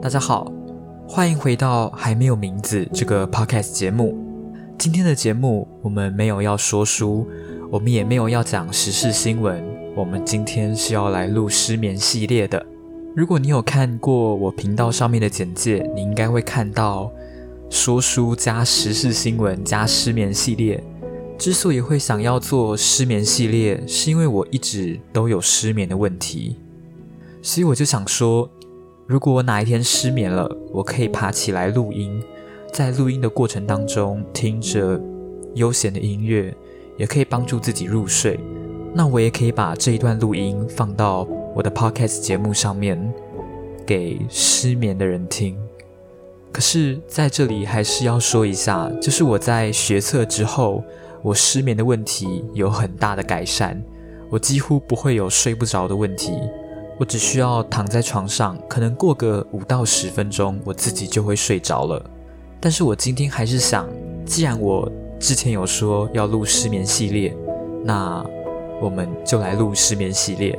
大家好，欢迎回到还没有名字这个 podcast 节目。今天的节目我们没有要说书，我们也没有要讲时事新闻，我们今天是要来录失眠系列的。如果你有看过我频道上面的简介，你应该会看到说书加时事新闻加失眠系列。之所以会想要做失眠系列，是因为我一直都有失眠的问题，所以我就想说。如果我哪一天失眠了，我可以爬起来录音，在录音的过程当中听着悠闲的音乐，也可以帮助自己入睡。那我也可以把这一段录音放到我的 podcast 节目上面，给失眠的人听。可是在这里还是要说一下，就是我在学测之后，我失眠的问题有很大的改善，我几乎不会有睡不着的问题。我只需要躺在床上，可能过个五到十分钟，我自己就会睡着了。但是我今天还是想，既然我之前有说要录失眠系列，那我们就来录失眠系列。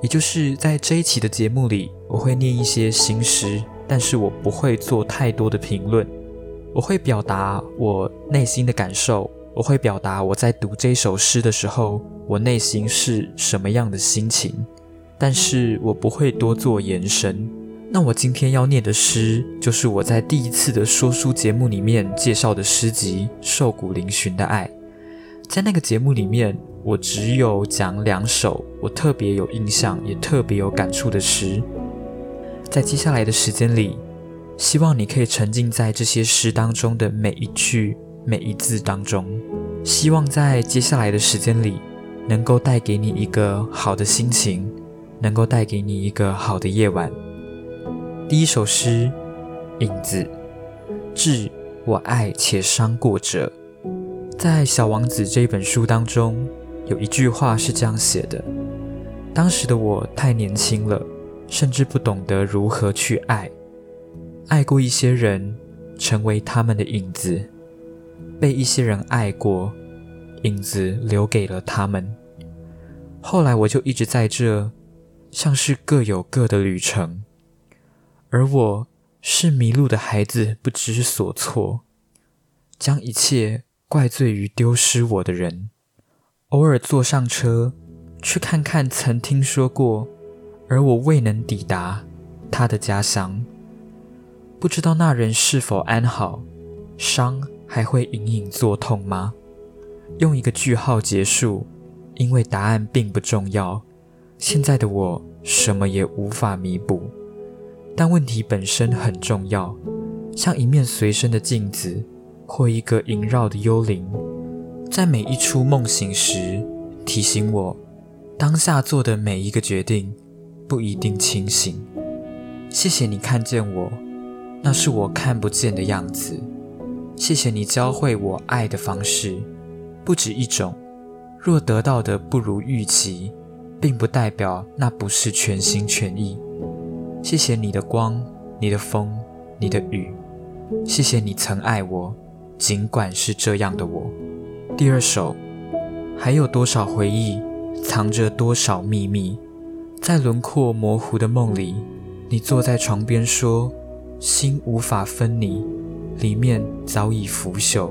也就是在这一期的节目里，我会念一些新诗，但是我不会做太多的评论，我会表达我内心的感受，我会表达我在读这首诗的时候，我内心是什么样的心情。但是我不会多做延伸。那我今天要念的诗，就是我在第一次的说书节目里面介绍的诗集《瘦骨嶙峋的爱》。在那个节目里面，我只有讲两首我特别有印象、也特别有感触的诗。在接下来的时间里，希望你可以沉浸在这些诗当中的每一句、每一字当中。希望在接下来的时间里，能够带给你一个好的心情。能够带给你一个好的夜晚。第一首诗，影子，致我爱且伤过者。在《小王子》这本书当中，有一句话是这样写的：当时的我太年轻了，甚至不懂得如何去爱。爱过一些人，成为他们的影子；被一些人爱过，影子留给了他们。后来我就一直在这。像是各有各的旅程，而我是迷路的孩子，不知所措，将一切怪罪于丢失我的人。偶尔坐上车，去看看曾听说过，而我未能抵达他的家乡。不知道那人是否安好，伤还会隐隐作痛吗？用一个句号结束，因为答案并不重要。现在的我什么也无法弥补，但问题本身很重要，像一面随身的镜子，或一个萦绕的幽灵，在每一出梦醒时提醒我，当下做的每一个决定不一定清醒。谢谢你看见我，那是我看不见的样子。谢谢你教会我爱的方式，不止一种。若得到的不如预期。并不代表那不是全心全意。谢谢你的光，你的风，你的雨。谢谢你曾爱我，尽管是这样的我。第二首，还有多少回忆，藏着多少秘密，在轮廓模糊的梦里，你坐在床边说，心无法分离，里面早已腐朽。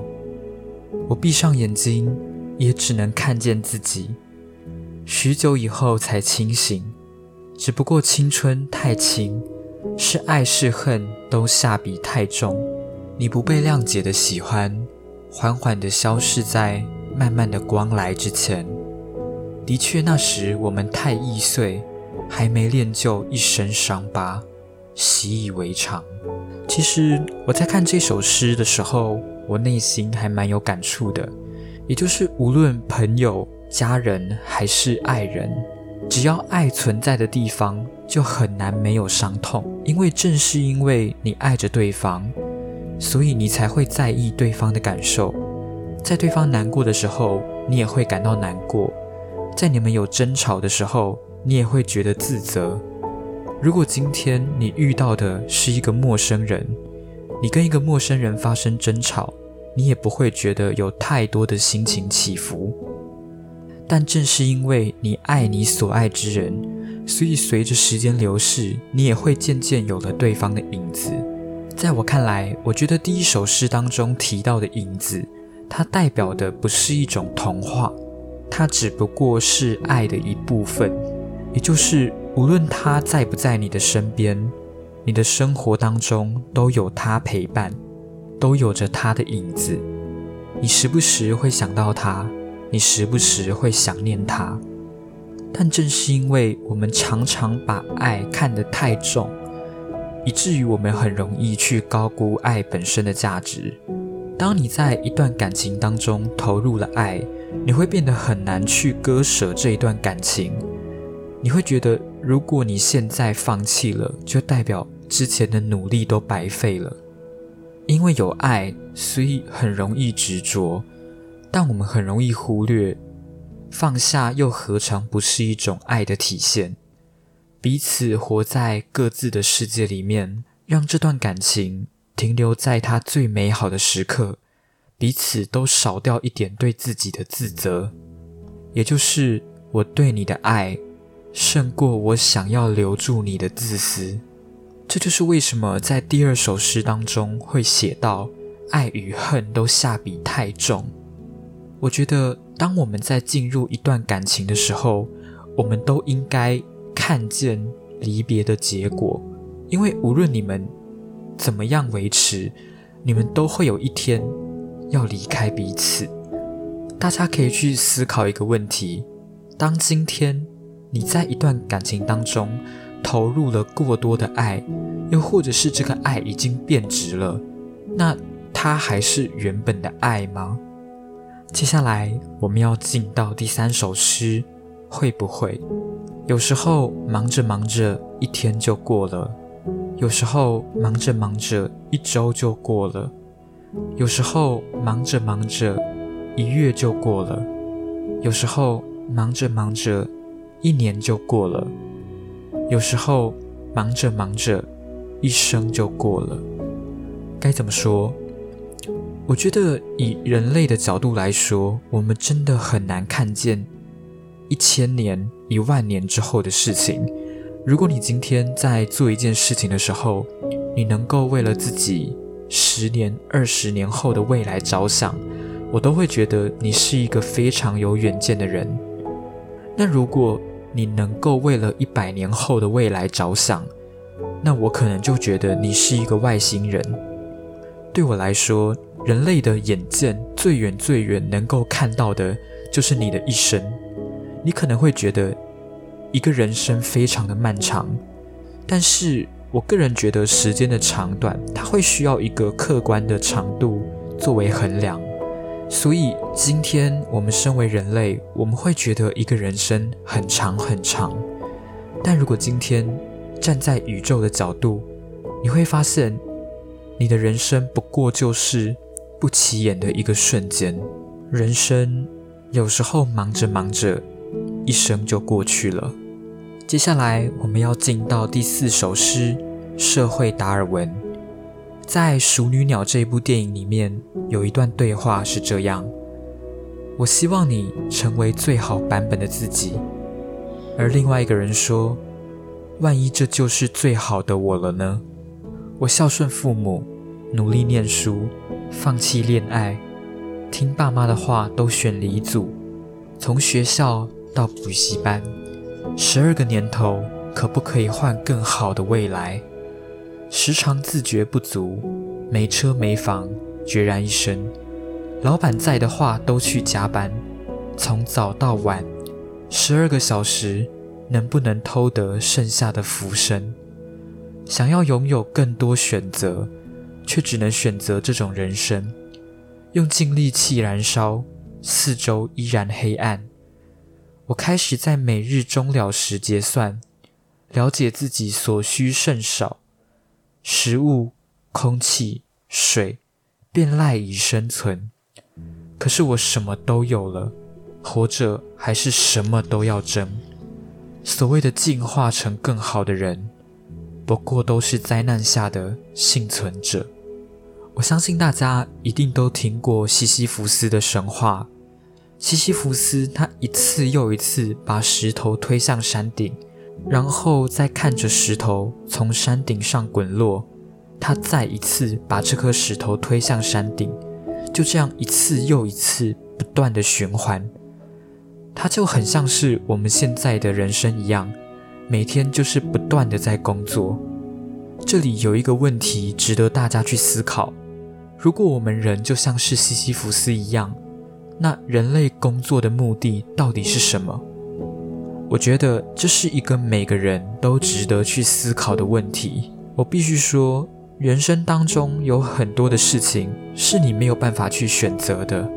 我闭上眼睛，也只能看见自己。许久以后才清醒，只不过青春太轻，是爱是恨都下笔太重。你不被谅解的喜欢，缓缓地消逝在慢慢的光来之前。的确，那时我们太易碎，还没练就一身伤疤，习以为常。其实我在看这首诗的时候，我内心还蛮有感触的，也就是无论朋友。家人还是爱人，只要爱存在的地方，就很难没有伤痛。因为正是因为你爱着对方，所以你才会在意对方的感受。在对方难过的时候，你也会感到难过；在你们有争吵的时候，你也会觉得自责。如果今天你遇到的是一个陌生人，你跟一个陌生人发生争吵，你也不会觉得有太多的心情起伏。但正是因为你爱你所爱之人，所以随着时间流逝，你也会渐渐有了对方的影子。在我看来，我觉得第一首诗当中提到的影子，它代表的不是一种童话，它只不过是爱的一部分，也就是无论他在不在你的身边，你的生活当中都有他陪伴，都有着他的影子。你时不时会想到他，你时不时会想念他。但正是因为我们常常把爱看得太重，以至于我们很容易去高估爱本身的价值。当你在一段感情当中投入了爱，你会变得很难去割舍这一段感情。你会觉得，如果你现在放弃了，就代表之前的努力都白费了。因为有爱，所以很容易执着，但我们很容易忽略。放下又何尝不是一种爱的体现？彼此活在各自的世界里面，让这段感情停留在它最美好的时刻，彼此都少掉一点对自己的自责，也就是我对你的爱胜过我想要留住你的自私。这就是为什么在第二首诗当中会写到爱与恨都下笔太重。我觉得。当我们在进入一段感情的时候，我们都应该看见离别的结果，因为无论你们怎么样维持，你们都会有一天要离开彼此。大家可以去思考一个问题：当今天你在一段感情当中投入了过多的爱，又或者是这个爱已经变质了，那它还是原本的爱吗？接下来我们要进到第三首诗，会不会？有时候忙着忙着，一天就过了；有时候忙着忙着，一周就过了；有时候忙着忙着，一月就过了；有时候忙着忙着，一年就过了；有时候忙着忙着，一生就过了。该怎么说？我觉得以人类的角度来说，我们真的很难看见一千年、一万年之后的事情。如果你今天在做一件事情的时候，你能够为了自己十年、二十年后的未来着想，我都会觉得你是一个非常有远见的人。那如果你能够为了一百年后的未来着想，那我可能就觉得你是一个外星人。对我来说，人类的眼见最远最远能够看到的，就是你的一生。你可能会觉得一个人生非常的漫长，但是我个人觉得时间的长短，它会需要一个客观的长度作为衡量。所以今天我们身为人类，我们会觉得一个人生很长很长，但如果今天站在宇宙的角度，你会发现你的人生不过就是。不起眼的一个瞬间，人生有时候忙着忙着，一生就过去了。接下来我们要进到第四首诗《社会达尔文》。在《熟女鸟》这部电影里面，有一段对话是这样：“我希望你成为最好版本的自己。”而另外一个人说：“万一这就是最好的我了呢？”我孝顺父母，努力念书。放弃恋爱，听爸妈的话，都选离组，从学校到补习班，十二个年头，可不可以换更好的未来？时常自觉不足，没车没房，孑然一身。老板在的话，都去加班，从早到晚，十二个小时，能不能偷得剩下的浮生？想要拥有更多选择。却只能选择这种人生，用尽力气燃烧，四周依然黑暗。我开始在每日终了时结算，了解自己所需甚少，食物、空气、水，便赖以生存。可是我什么都有了，活着还是什么都要争。所谓的进化成更好的人。不过都是灾难下的幸存者。我相信大家一定都听过西西弗斯的神话。西西弗斯他一次又一次把石头推向山顶，然后再看着石头从山顶上滚落，他再一次把这颗石头推向山顶，就这样一次又一次不断的循环。它就很像是我们现在的人生一样，每天就是不断的在工作。这里有一个问题值得大家去思考：如果我们人就像是西西弗斯一样，那人类工作的目的到底是什么？我觉得这是一个每个人都值得去思考的问题。我必须说，人生当中有很多的事情是你没有办法去选择的，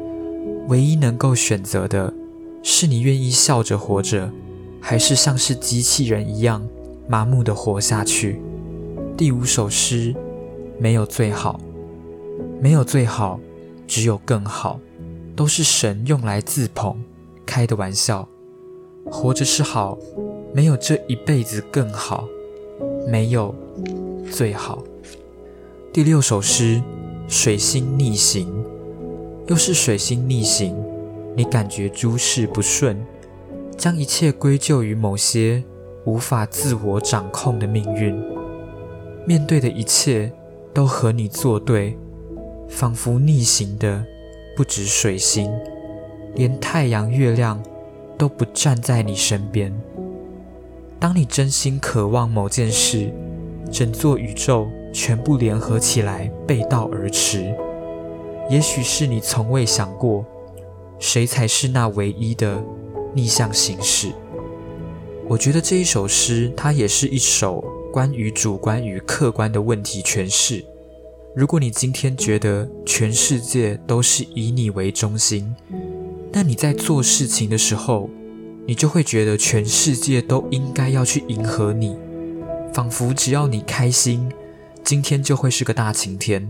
唯一能够选择的。是你愿意笑着活着，还是像是机器人一样麻木的活下去？第五首诗，没有最好，没有最好，只有更好，都是神用来自捧开的玩笑。活着是好，没有这一辈子更好，没有最好。第六首诗，水星逆行，又是水星逆行。你感觉诸事不顺，将一切归咎于某些无法自我掌控的命运。面对的一切都和你作对，仿佛逆行的不止水星，连太阳、月亮都不站在你身边。当你真心渴望某件事，整座宇宙全部联合起来背道而驰。也许是你从未想过。谁才是那唯一的逆向行驶？我觉得这一首诗，它也是一首关于主观与客观的问题诠释。如果你今天觉得全世界都是以你为中心，那你在做事情的时候，你就会觉得全世界都应该要去迎合你，仿佛只要你开心，今天就会是个大晴天；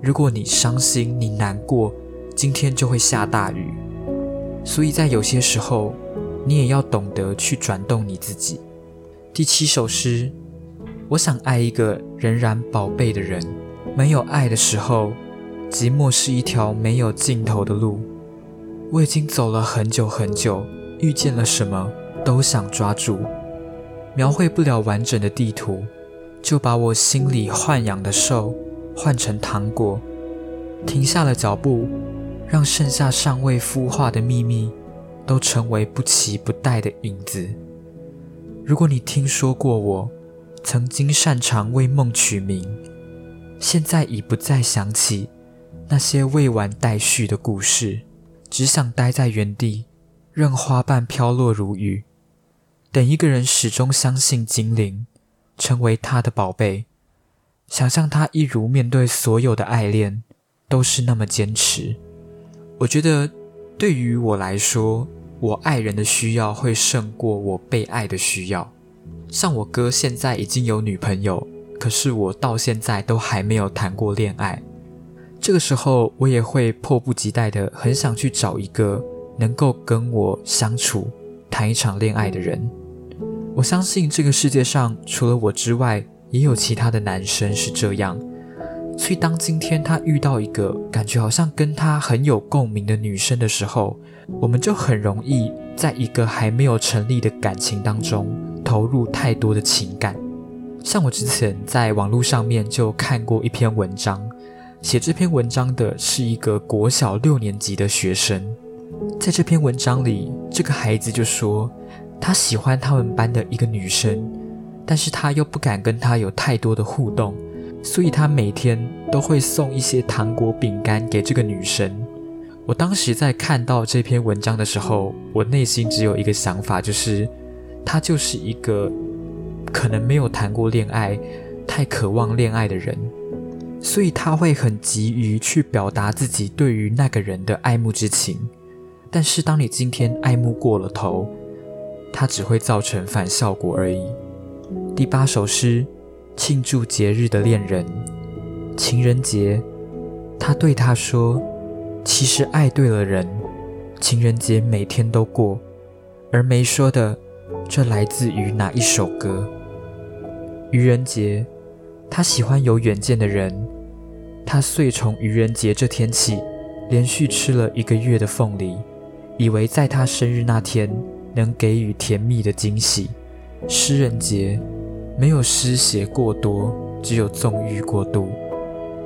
如果你伤心、你难过，今天就会下大雨。所以在有些时候，你也要懂得去转动你自己。第七首诗，我想爱一个仍然宝贝的人。没有爱的时候，寂寞是一条没有尽头的路。我已经走了很久很久，遇见了什么都想抓住。描绘不了完整的地图，就把我心里豢养的兽换成糖果。停下了脚步。让剩下尚未孵化的秘密，都成为不期不待的影子。如果你听说过我曾经擅长为梦取名，现在已不再想起那些未完待续的故事，只想待在原地，任花瓣飘落如雨，等一个人始终相信精灵，成为他的宝贝，想象他一如面对所有的爱恋，都是那么坚持。我觉得，对于我来说，我爱人的需要会胜过我被爱的需要。像我哥现在已经有女朋友，可是我到现在都还没有谈过恋爱。这个时候，我也会迫不及待的很想去找一个能够跟我相处、谈一场恋爱的人。我相信这个世界上除了我之外，也有其他的男生是这样。所以，当今天他遇到一个感觉好像跟他很有共鸣的女生的时候，我们就很容易在一个还没有成立的感情当中投入太多的情感。像我之前在网络上面就看过一篇文章，写这篇文章的是一个国小六年级的学生。在这篇文章里，这个孩子就说他喜欢他们班的一个女生，但是他又不敢跟她有太多的互动。所以他每天都会送一些糖果、饼干给这个女生。我当时在看到这篇文章的时候，我内心只有一个想法，就是他就是一个可能没有谈过恋爱、太渴望恋爱的人，所以他会很急于去表达自己对于那个人的爱慕之情。但是当你今天爱慕过了头，它只会造成反效果而已。第八首诗。庆祝节日的恋人，情人节，他对她说：“其实爱对了人，情人节每天都过。”而没说的，这来自于哪一首歌？愚人节，他喜欢有远见的人，他遂从愚人节这天起，连续吃了一个月的凤梨，以为在他生日那天能给予甜蜜的惊喜。诗人节没有失血过多，只有纵欲过度。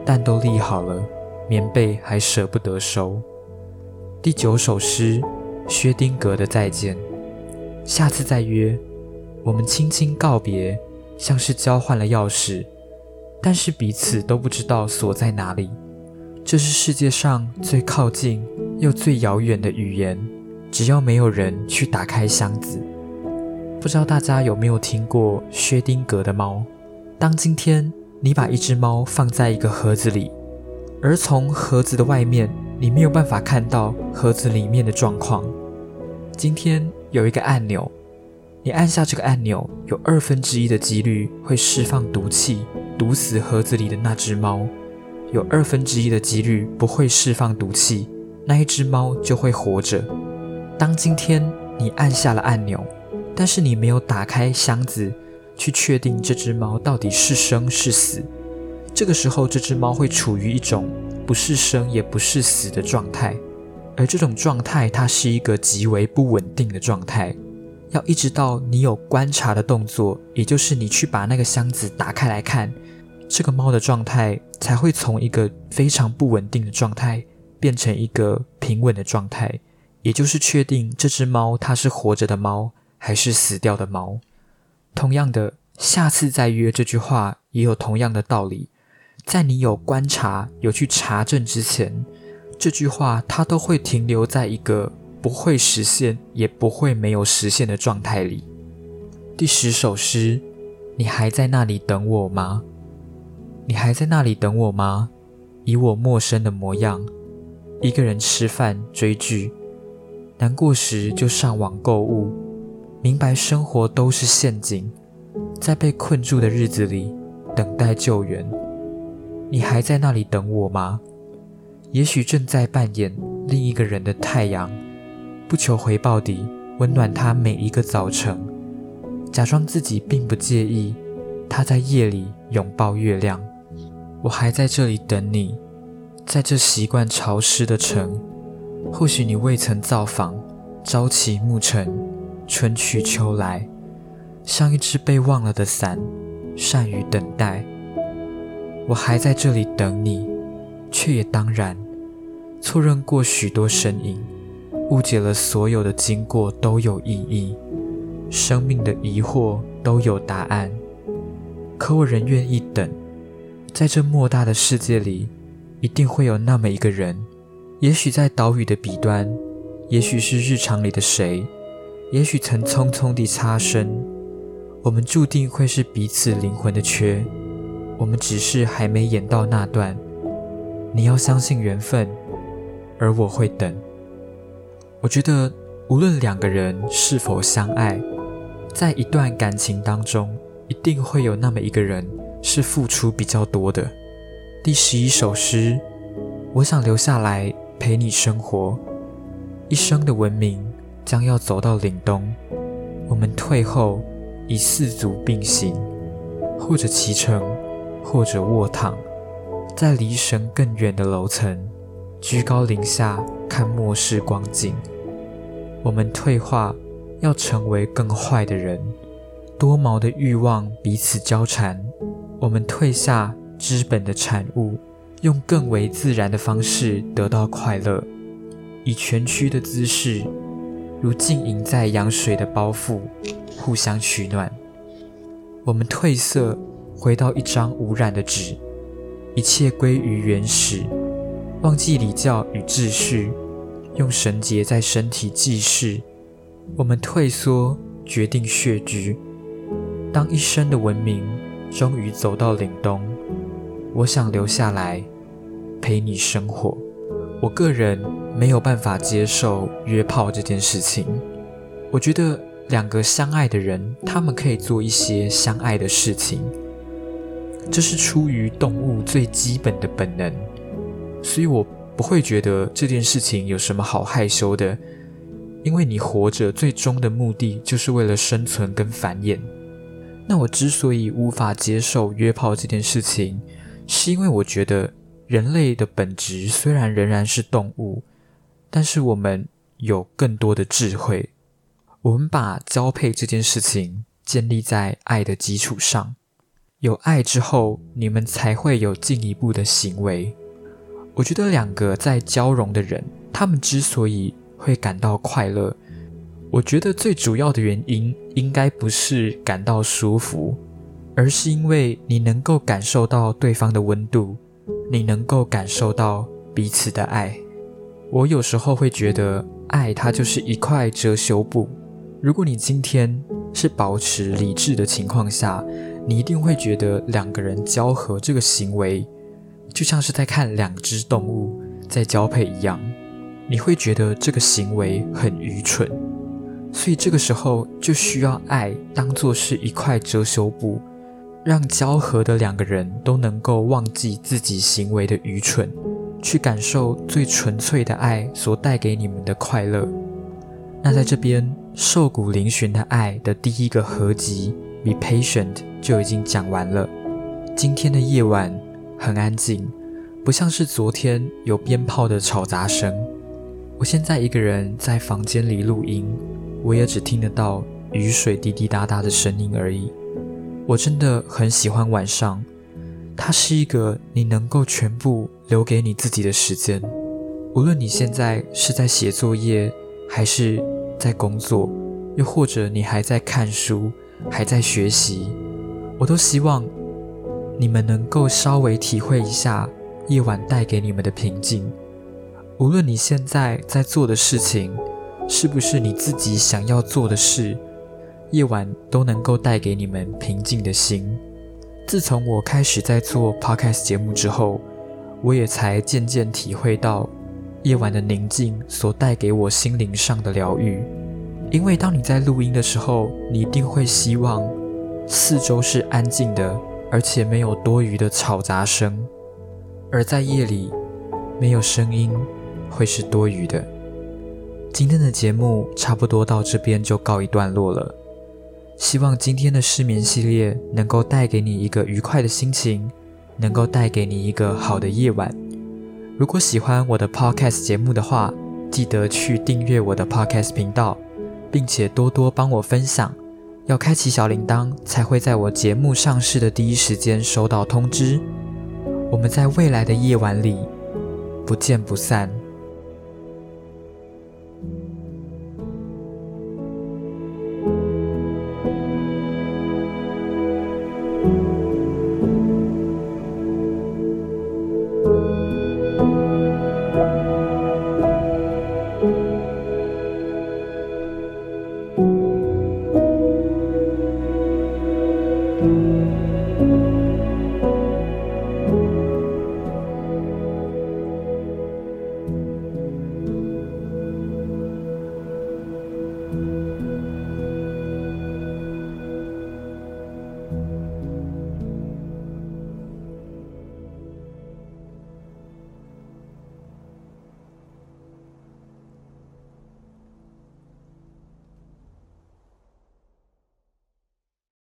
但都立好了，棉被还舍不得收。第九首诗，薛丁格的再见。下次再约。我们轻轻告别，像是交换了钥匙，但是彼此都不知道锁在哪里。这是世界上最靠近又最遥远的语言。只要没有人去打开箱子，不知道大家有没有听过薛丁格的猫？当今天你把一只猫放在一个盒子里，而从盒子的外面，你没有办法看到盒子里面的状况。今天有一个按钮。你按下这个按钮，有二分之一的几率会释放毒气，毒死盒子里的那只猫；有二分之一的几率不会释放毒气，那一只猫就会活着。当今天你按下了按钮，但是你没有打开箱子去确定这只猫到底是生是死，这个时候这只猫会处于一种不是生也不是死的状态，而这种状态它是一个极为不稳定的状态。要一直到你有观察的动作，也就是你去把那个箱子打开来看，这个猫的状态才会从一个非常不稳定的状态变成一个平稳的状态，也就是确定这只猫它是活着的猫还是死掉的猫。同样的，下次再约这句话也有同样的道理，在你有观察、有去查证之前，这句话它都会停留在一个。不会实现，也不会没有实现的状态里。第十首诗，你还在那里等我吗？你还在那里等我吗？以我陌生的模样，一个人吃饭追剧，难过时就上网购物，明白生活都是陷阱，在被困住的日子里等待救援。你还在那里等我吗？也许正在扮演另一个人的太阳。不求回报地温暖他每一个早晨，假装自己并不介意他在夜里拥抱月亮。我还在这里等你，在这习惯潮湿的城，或许你未曾造访。朝起暮沉，春去秋来，像一只被忘了的伞，善于等待。我还在这里等你，却也当然错认过许多身影。误解了所有的经过都有意义，生命的疑惑都有答案。可我仍愿意等，在这莫大的世界里，一定会有那么一个人，也许在岛屿的彼端，也许是日常里的谁，也许曾匆匆地擦身。我们注定会是彼此灵魂的缺，我们只是还没演到那段。你要相信缘分，而我会等。我觉得，无论两个人是否相爱，在一段感情当中，一定会有那么一个人是付出比较多的。第十一首诗，我想留下来陪你生活，一生的文明将要走到岭东，我们退后，以四足并行，或者骑乘，或者卧躺，在离神更远的楼层，居高临下。看末世光景，我们退化，要成为更坏的人。多毛的欲望彼此交缠，我们退下资本的产物，用更为自然的方式得到快乐，以蜷曲的姿势，如浸淫在羊水的包袱，互相取暖。我们褪色，回到一张无染的纸，一切归于原始。忘记礼教与秩序，用绳结在身体记事。我们退缩，决定血局。当一生的文明终于走到凛冬，我想留下来陪你生活。我个人没有办法接受约炮这件事情。我觉得两个相爱的人，他们可以做一些相爱的事情，这是出于动物最基本的本能。所以，我不会觉得这件事情有什么好害羞的，因为你活着最终的目的就是为了生存跟繁衍。那我之所以无法接受约炮这件事情，是因为我觉得人类的本质虽然仍然是动物，但是我们有更多的智慧。我们把交配这件事情建立在爱的基础上。有爱之后，你们才会有进一步的行为。我觉得两个在交融的人，他们之所以会感到快乐，我觉得最主要的原因应该不是感到舒服，而是因为你能够感受到对方的温度，你能够感受到彼此的爱。我有时候会觉得，爱它就是一块遮羞布。如果你今天是保持理智的情况下，你一定会觉得两个人交合这个行为，就像是在看两只动物在交配一样，你会觉得这个行为很愚蠢。所以这个时候就需要爱当做是一块遮羞布，让交合的两个人都能够忘记自己行为的愚蠢，去感受最纯粹的爱所带给你们的快乐。那在这边瘦骨嶙峋的爱的第一个合集。Be patient 就已经讲完了。今天的夜晚很安静，不像是昨天有鞭炮的吵杂声。我现在一个人在房间里录音，我也只听得到雨水滴滴答答的声音而已。我真的很喜欢晚上，它是一个你能够全部留给你自己的时间。无论你现在是在写作业，还是在工作，又或者你还在看书。还在学习，我都希望你们能够稍微体会一下夜晚带给你们的平静。无论你现在在做的事情是不是你自己想要做的事，夜晚都能够带给你们平静的心。自从我开始在做 podcast 节目之后，我也才渐渐体会到夜晚的宁静所带给我心灵上的疗愈。因为当你在录音的时候，你一定会希望四周是安静的，而且没有多余的吵杂声；而在夜里，没有声音会是多余的。今天的节目差不多到这边就告一段落了。希望今天的失眠系列能够带给你一个愉快的心情，能够带给你一个好的夜晚。如果喜欢我的 Podcast 节目的话，记得去订阅我的 Podcast 频道。并且多多帮我分享，要开启小铃铛，才会在我节目上市的第一时间收到通知。我们在未来的夜晚里不见不散。